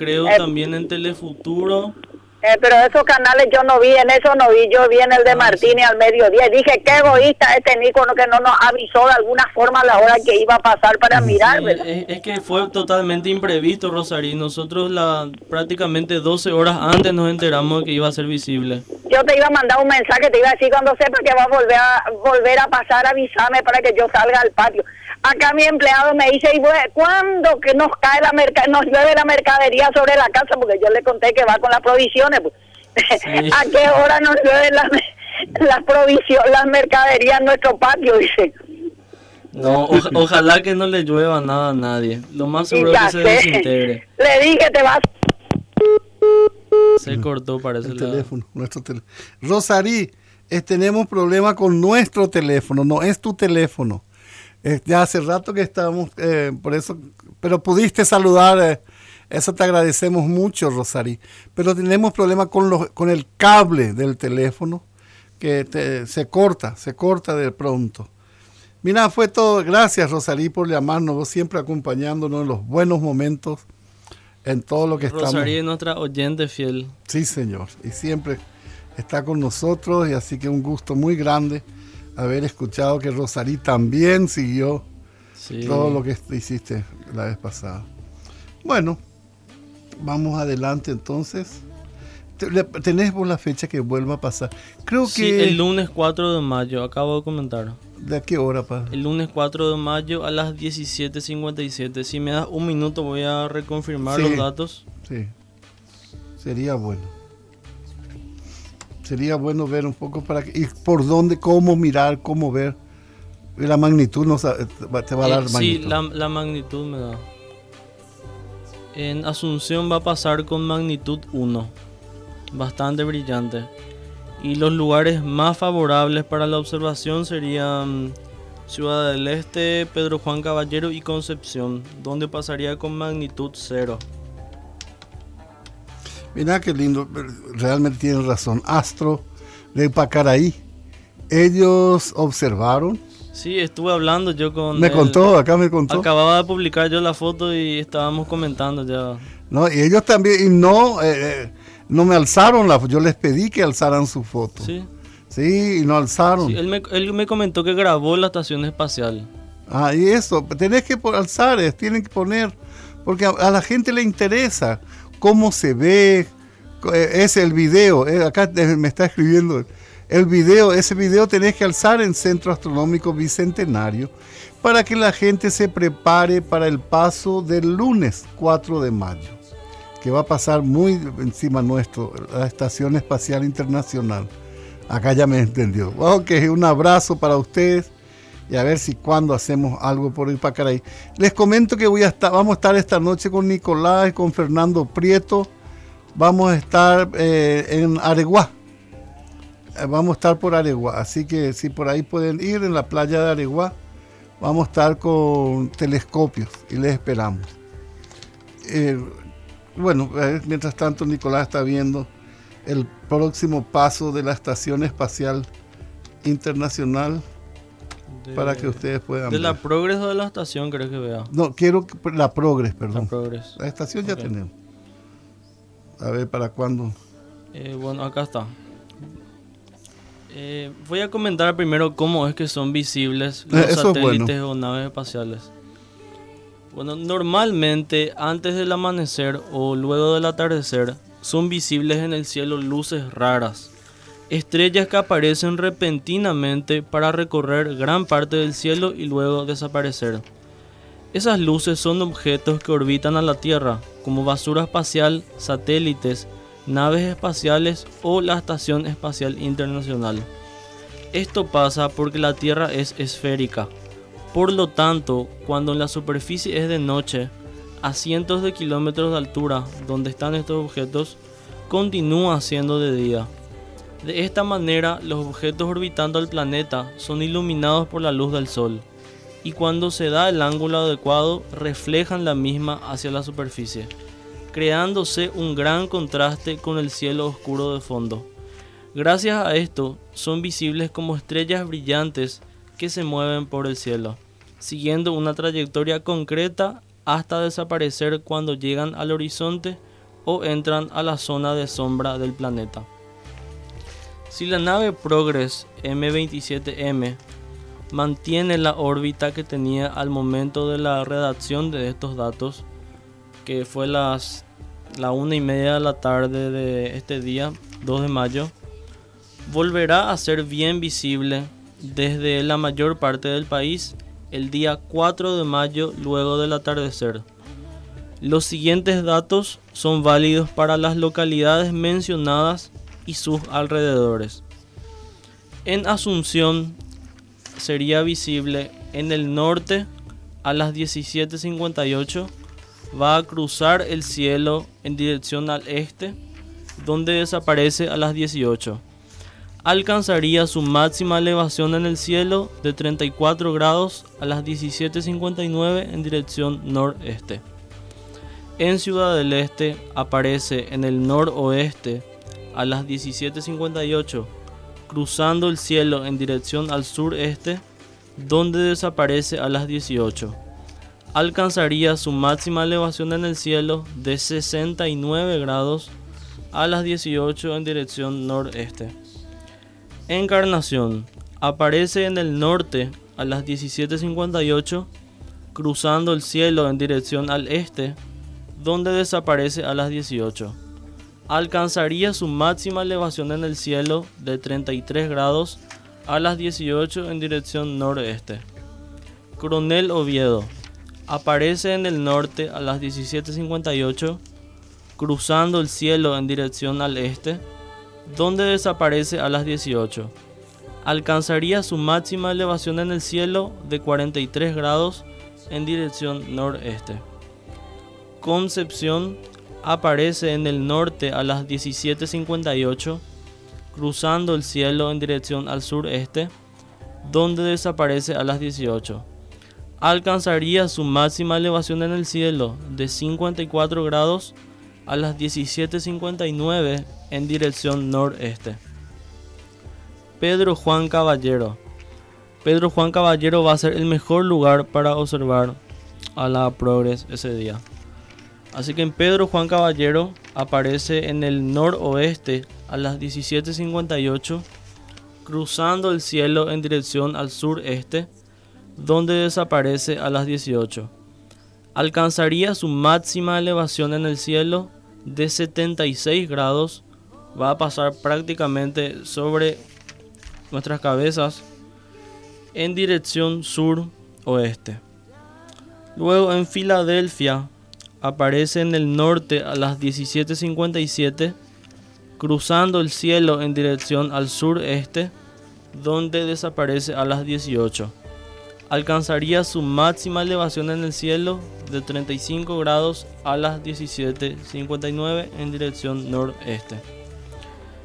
creo eh, también en Telefuturo. Eh, pero esos canales yo no vi, en eso no vi, yo vi en el de ah, Martínez al mediodía. Dije, qué egoísta este Nico que no nos avisó de alguna forma la hora que iba a pasar para mirar. es, que fue totalmente imprevisto, Rosario. Nosotros la, prácticamente 12 horas antes nos enteramos de que iba a ser visible. Yo te iba a mandar un mensaje, te iba a decir cuando sepa que va a volver a, volver a pasar, avísame para que yo salga al patio. Acá mi empleado me dice, ¿y cuándo que nos cae la merca nos llueve la mercadería sobre la casa? Porque yo le conté que va con las provisiones. Pues. ¿A qué hora nos llueve las la provisiones, las mercaderías en nuestro patio? Dice. No, ojalá que no le llueva nada a nadie. Lo más seguro es que se desintegre. Le dije, te vas. Se cortó, parece. El teléfono, nuestro teléfono. Rosarí, tenemos problema con nuestro teléfono, no es tu teléfono. Ya hace rato que estábamos, eh, por eso, pero pudiste saludar, eh, eso te agradecemos mucho, Rosari. Pero tenemos problemas con, los, con el cable del teléfono, que se corta, se corta de pronto. Mira, fue todo. Gracias, Rosari, por llamarnos, vos siempre acompañándonos en los buenos momentos, en todo lo que estamos. Rosari es nuestra oyente fiel. Sí, señor, y siempre está con nosotros, y así que un gusto muy grande haber escuchado que Rosarí también siguió todo lo que hiciste la vez pasada. Bueno, vamos adelante entonces. ¿Tenés por la fecha que vuelva a pasar? Creo que... el lunes 4 de mayo, acabo de comentar. ¿De qué hora, pa? El lunes 4 de mayo a las 17.57. Si me das un minuto voy a reconfirmar los datos. Sí, sería bueno sería bueno ver un poco para que, y por dónde, cómo mirar, cómo ver. La magnitud no, te va a dar magnitud. Sí, la, la, magnitud me da. En Asunción va a pasar con magnitud 1. Bastante brillante. Y los lugares más favorables para la observación serían Ciudad del Este, Pedro Juan Caballero y Concepción, donde pasaría con magnitud 0. Mira qué lindo, realmente tienen razón. Astro de Pacaraí. Ellos observaron. Sí, estuve hablando yo con. Me contó, acá me contó. Acababa de publicar yo la foto y estábamos comentando ya. No, y ellos también, y no, eh, eh, no me alzaron la yo les pedí que alzaran su foto. Sí. Sí, y no alzaron. Sí, él, me, él me comentó que grabó la estación espacial. Ah, y eso, tenés que alzar, tienen que poner, porque a la gente le interesa cómo se ve, eh, es el video, eh, acá me está escribiendo, el video, ese video tenés que alzar en Centro Astronómico Bicentenario para que la gente se prepare para el paso del lunes 4 de mayo, que va a pasar muy encima nuestro, la Estación Espacial Internacional. Acá ya me entendió. Ok, un abrazo para ustedes y a ver si cuando hacemos algo por ir para ahí. Les comento que voy a estar, vamos a estar esta noche con Nicolás y con Fernando Prieto. Vamos a estar eh, en Areguá. Eh, vamos a estar por Areguá. Así que si por ahí pueden ir en la playa de Areguá, vamos a estar con telescopios y les esperamos. Eh, bueno, mientras tanto Nicolás está viendo el próximo paso de la Estación Espacial Internacional para que ustedes puedan ¿De la Progres o de la estación creo que vea? No, quiero la Progres, perdón. La Progres. La estación ya tenemos. A ver, ¿para cuándo? Eh, bueno, acá está. Eh, voy a comentar primero cómo es que son visibles los satélites o naves espaciales. Bueno, normalmente antes del amanecer o luego del atardecer son visibles en el cielo luces raras estrellas que aparecen repentinamente para recorrer gran parte del cielo y luego desaparecer. Esas luces son objetos que orbitan a la Tierra, como basura espacial, satélites, naves espaciales o la Estación Espacial Internacional. Esto pasa porque la Tierra es esférica. Por lo tanto, cuando la superficie es de noche, a cientos de kilómetros de altura donde están estos objetos, continúa siendo de día. De esta manera, los objetos orbitando al planeta son iluminados por la luz del Sol, y cuando se da el ángulo adecuado, reflejan la misma hacia la superficie, creándose un gran contraste con el cielo oscuro de fondo. Gracias a esto, son visibles como estrellas brillantes que se mueven por el cielo, siguiendo una trayectoria concreta hasta desaparecer cuando llegan al horizonte o entran a la zona de sombra del planeta. Si la nave Progress M27M mantiene la órbita que tenía al momento de la redacción de estos datos, que fue las la una y media de la tarde de este día, 2 de mayo, volverá a ser bien visible desde la mayor parte del país el día 4 de mayo luego del atardecer. Los siguientes datos son válidos para las localidades mencionadas y sus alrededores. En Asunción sería visible en el norte a las 17.58. Va a cruzar el cielo en dirección al este, donde desaparece a las 18. Alcanzaría su máxima elevación en el cielo de 34 grados a las 17.59 en dirección noreste. En Ciudad del Este aparece en el noroeste a las 17.58, cruzando el cielo en dirección al sureste, donde desaparece a las 18. Alcanzaría su máxima elevación en el cielo de 69 grados a las 18 en dirección noreste. Encarnación aparece en el norte a las 17.58, cruzando el cielo en dirección al este, donde desaparece a las 18 alcanzaría su máxima elevación en el cielo de 33 grados a las 18 en dirección noreste. Coronel Oviedo aparece en el norte a las 17.58, cruzando el cielo en dirección al este, donde desaparece a las 18. Alcanzaría su máxima elevación en el cielo de 43 grados en dirección noreste. Concepción aparece en el norte a las 17.58, cruzando el cielo en dirección al sureste, donde desaparece a las 18. Alcanzaría su máxima elevación en el cielo de 54 grados a las 17.59 en dirección noreste. Pedro Juan Caballero. Pedro Juan Caballero va a ser el mejor lugar para observar a la Progress ese día. Así que en Pedro Juan Caballero aparece en el noroeste a las 17.58, cruzando el cielo en dirección al sureste, donde desaparece a las 18. Alcanzaría su máxima elevación en el cielo de 76 grados, va a pasar prácticamente sobre nuestras cabezas en dirección sur-oeste. Luego en Filadelfia aparece en el norte a las 17.57, cruzando el cielo en dirección al sureste, donde desaparece a las 18. Alcanzaría su máxima elevación en el cielo de 35 grados a las 17.59 en dirección noreste.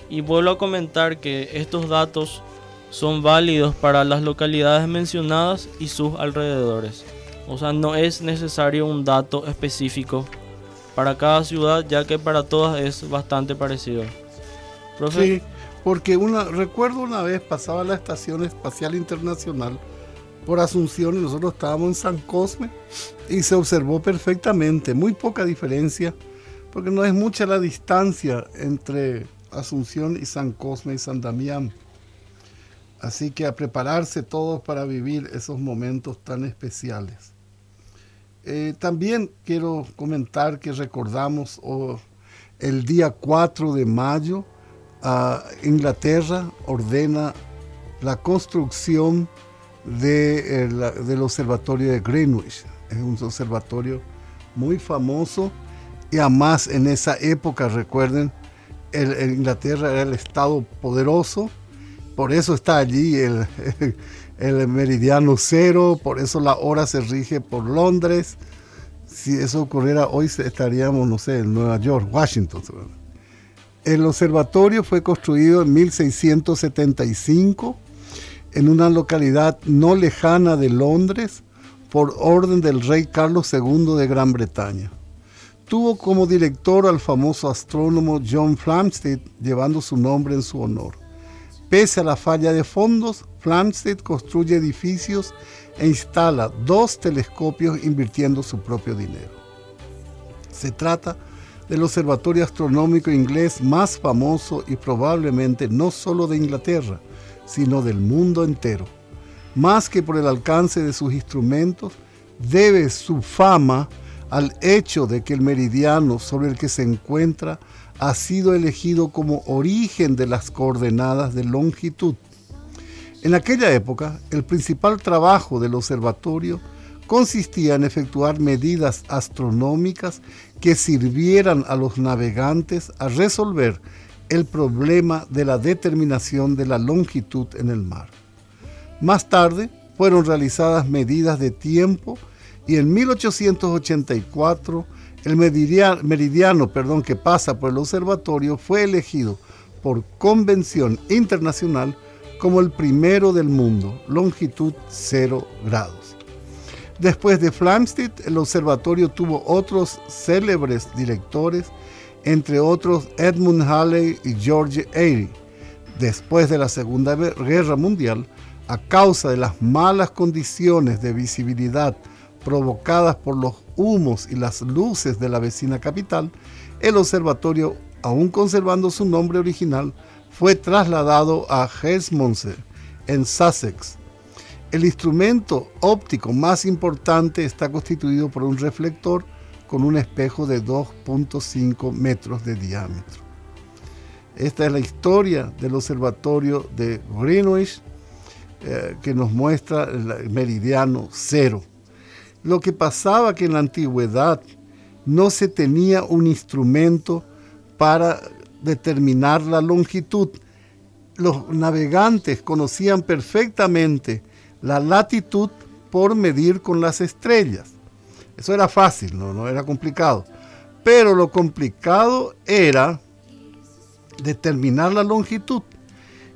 Y vuelvo a comentar que estos datos son válidos para las localidades mencionadas y sus alrededores. O sea, no es necesario un dato específico para cada ciudad, ya que para todas es bastante parecido. Sí, porque una, recuerdo una vez pasaba la Estación Espacial Internacional por Asunción y nosotros estábamos en San Cosme y se observó perfectamente, muy poca diferencia, porque no es mucha la distancia entre Asunción y San Cosme y San Damián. Así que a prepararse todos para vivir esos momentos tan especiales. Eh, también quiero comentar que recordamos oh, el día 4 de mayo, Inglaterra ordena la construcción de, del observatorio de Greenwich. Es un observatorio muy famoso y además en esa época, recuerden, Inglaterra era el estado poderoso, por eso está allí el, meridiano cero, por eso la hora se rige por Londres. Si eso ocurriera hoy estaríamos, no sé, en Nueva York, Washington. El observatorio fue construido en 1675 en una localidad no lejana de Londres por orden del rey Carlos II de Gran Bretaña. Tuvo como director al famoso astrónomo John Flamsteed, llevando su nombre en su honor. Pese a la falla de fondos, Flamsteed construye edificios e instala dos telescopios invirtiendo su propio dinero. Se trata del observatorio astronómico inglés más famoso y probablemente no solo de Inglaterra, sino del mundo entero. Más que por el alcance de sus instrumentos, debe su fama al hecho de que el meridiano sobre el que se encuentra ha sido elegido como origen de las coordenadas de longitud. En aquella época, el principal trabajo del observatorio consistía en efectuar medidas astronómicas que sirvieran a los navegantes a resolver el problema de la determinación de la longitud en el mar. Más tarde fueron realizadas medidas de tiempo y en 1884 el meridiano, perdón, que pasa por el observatorio fue elegido por convención internacional como el primero del mundo, longitud 0 grados. Después de Flamsteed, el observatorio tuvo otros célebres directores, entre otros Edmund Halley y George Airy. Después de la Segunda Guerra Mundial, a causa de las malas condiciones de visibilidad provocadas por los humos y las luces de la vecina capital, el observatorio, aún conservando su nombre original, fue trasladado a Herstmonceux, en Sussex. El instrumento óptico más importante está constituido por un reflector con un espejo de 2.5 metros de diámetro. Esta es la historia del observatorio de Greenwich eh, que nos muestra el meridiano cero. Lo que pasaba que en la antigüedad no se tenía un instrumento para determinar la longitud. Los navegantes conocían perfectamente la latitud por medir con las estrellas. Eso era fácil, no, no era complicado. Pero lo complicado era determinar la longitud.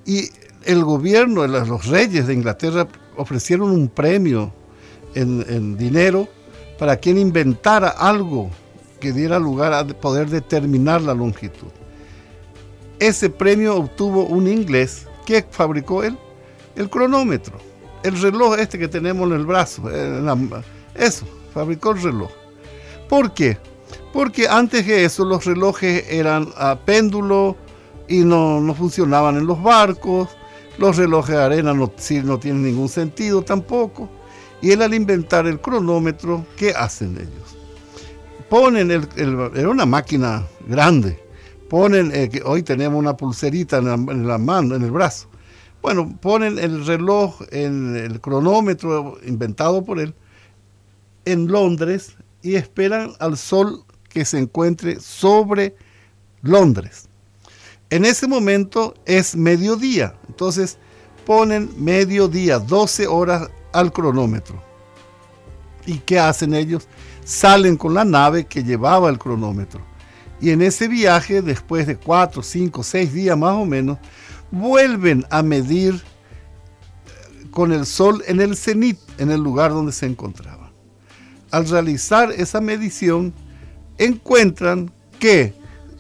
Y el gobierno, los reyes de Inglaterra ofrecieron un premio en, dinero para quien inventara algo que diera lugar a poder determinar la longitud. Ese premio obtuvo un inglés que fabricó él, el cronómetro, el reloj este que tenemos en el brazo, eso, fabricó el reloj. ¿Por qué? Porque antes de eso los relojes eran a péndulo y no, no funcionaban en los barcos, los relojes de arena no, no tienen ningún sentido tampoco. Y él al inventar el cronómetro, ¿qué hacen ellos? Ponen, el, era una máquina grande, ponen, eh, hoy tenemos una pulserita en la, mano, en el brazo. Bueno, ponen el reloj, en el cronómetro inventado por él, en Londres y esperan al sol que se encuentre sobre Londres. En ese momento es mediodía, entonces ponen mediodía, 12 horas al cronómetro. ¿Y qué hacen ellos? Salen con la nave que llevaba el cronómetro. Y en ese viaje, después de cuatro, cinco, seis días más o menos, vuelven a medir eh, con el sol en el cenit, en el lugar donde se encontraban. Al realizar esa medición, encuentran que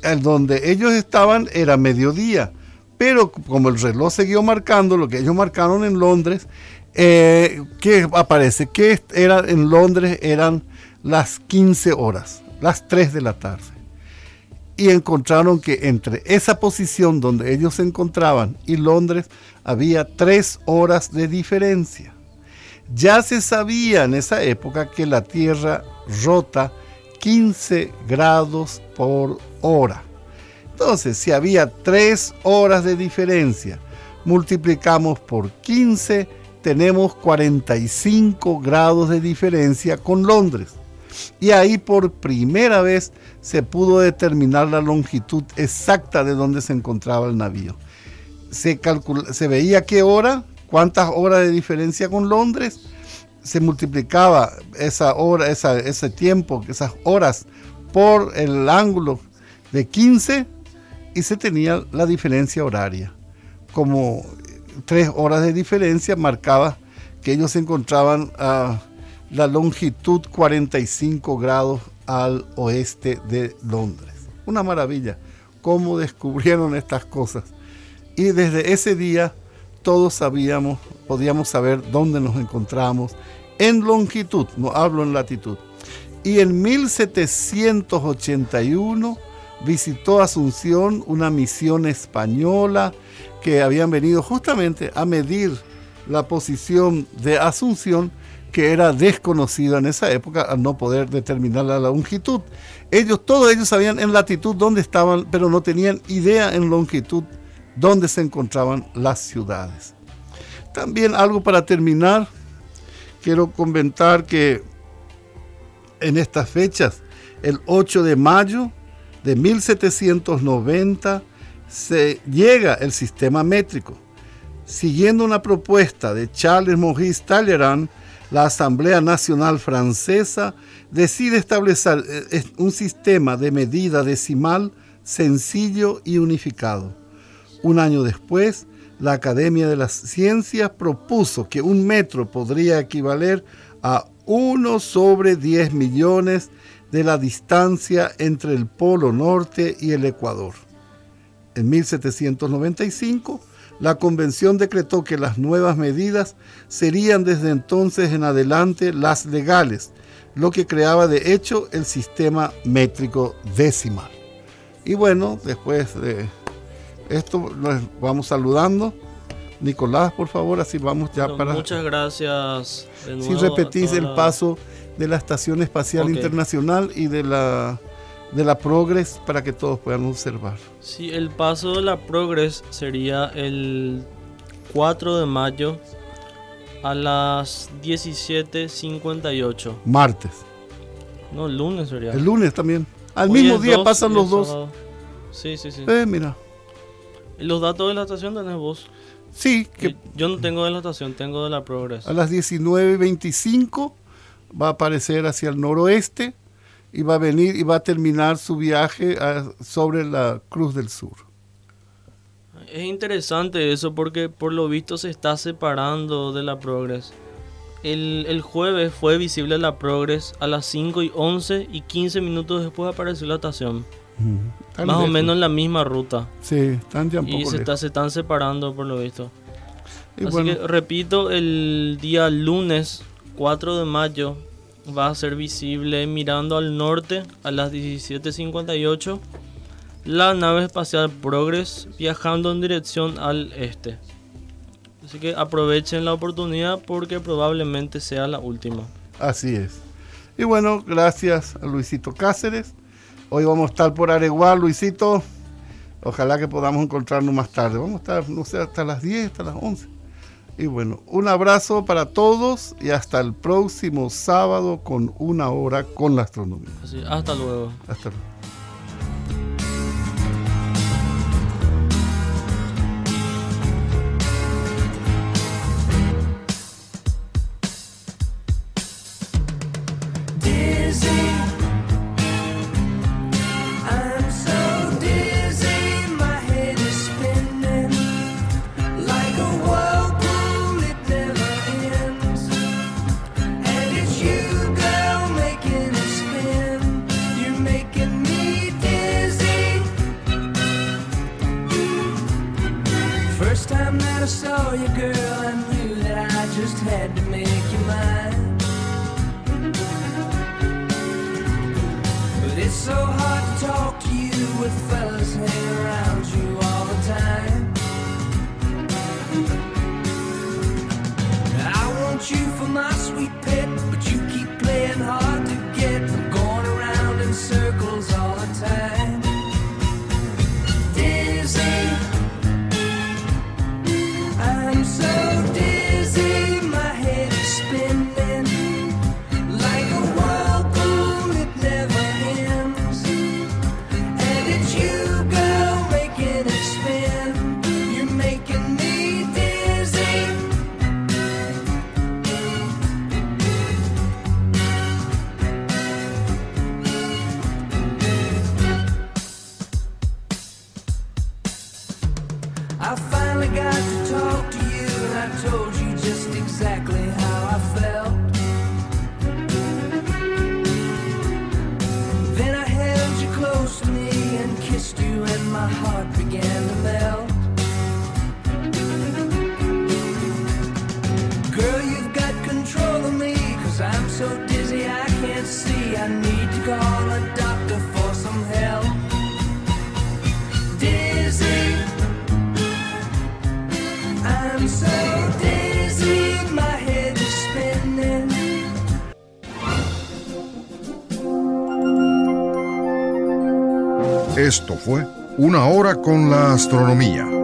el donde ellos estaban era mediodía, pero como el reloj siguió marcando lo que ellos marcaron en Londres, eh, ¿qué aparece? Que era, en Londres eran las 15 horas, las 3 de la tarde. Y encontraron que entre esa posición donde ellos se encontraban y Londres había 3 horas de diferencia. Ya se sabía en esa época que la Tierra rota 15 grados por hora. Entonces, si había 3 horas de diferencia, multiplicamos por 15, tenemos 45 grados de diferencia con Londres. Y ahí por primera vez se pudo determinar la longitud exacta de donde se encontraba el navío. Se, se veía qué hora, cuántas horas de diferencia con Londres, se multiplicaba esa hora, ese tiempo, esas horas por el ángulo de 15 y se tenía la diferencia horaria. Como tres horas de diferencia marcaba que ellos se encontraban a la longitud 45 grados al oeste de Londres. Una maravilla, cómo descubrieron estas cosas. Y desde ese día todos sabíamos, podíamos saber dónde nos encontramos en longitud, no hablo en latitud. Y en 1781 visitó Asunción una misión española que habían venido justamente a medir la posición de Asunción que era desconocida en esa época al no poder determinar la longitud. Ellos, todos ellos sabían en latitud dónde estaban, pero no tenían idea en longitud dónde se encontraban las ciudades. También algo para terminar, quiero comentar que en estas fechas, el 8 de mayo de 1790, se llega el sistema métrico. Siguiendo una propuesta de Charles Maurice Talleyrand, la Asamblea Nacional Francesa decide establecer eh, un sistema de medida decimal sencillo y unificado. Un año después, la Academia de las Ciencias propuso que un metro podría equivaler a 1 sobre 10 millones de la distancia entre el Polo Norte y el Ecuador. En 1795, la convención decretó que las nuevas medidas serían desde entonces en adelante las legales, lo que creaba de hecho el sistema métrico decimal. Y bueno, después de esto nos vamos saludando. Nicolás, por favor, así vamos ya para... Muchas gracias. si repetís el paso de la Estación Espacial Internacional y de la de la Progress para que todos puedan observar. Sí, el paso de la Progress sería el 4 de mayo a las 17.58. Martes. No, el lunes sería. El lunes también. Al mismo día pasan los dos. Sí, sí, sí. Eh, mira. ¿Los datos de la estación tenés vos? Sí. Que Yo no tengo de la estación, tengo de la Progress. A las 19.25 va a aparecer hacia el noroeste y va a venir y va a terminar su viaje sobre la Cruz del Sur. Es interesante eso porque por lo visto se está separando de la Progress. El, jueves fue visible la Progress a las 5 y 11 y 15 minutos después apareció la estación. Más o menos en la misma ruta. Sí, están ya un Y se, está, se están separando por lo visto. Así que repito, el día lunes 4 de mayo va a ser visible mirando al norte a las 17.58 la nave espacial Progress viajando en dirección al este. Así que aprovechen la oportunidad porque probablemente sea la última. Así es. Y bueno, gracias a Luisito Cáceres. Hoy vamos a estar por Areguá, Luisito. Ojalá que podamos encontrarnos más tarde. Vamos a estar, no sé, hasta las 10, hasta las 11. Y bueno, un abrazo para todos y hasta el próximo sábado con una hora con la astronomía. hasta luego. Hasta luego. first time that I saw you, girl, I knew that I just had to make you mine. But it's so hard to talk to you with fellas hanging around you all the time. I want you for my sweet Esto fue Una Hora con la Astronomía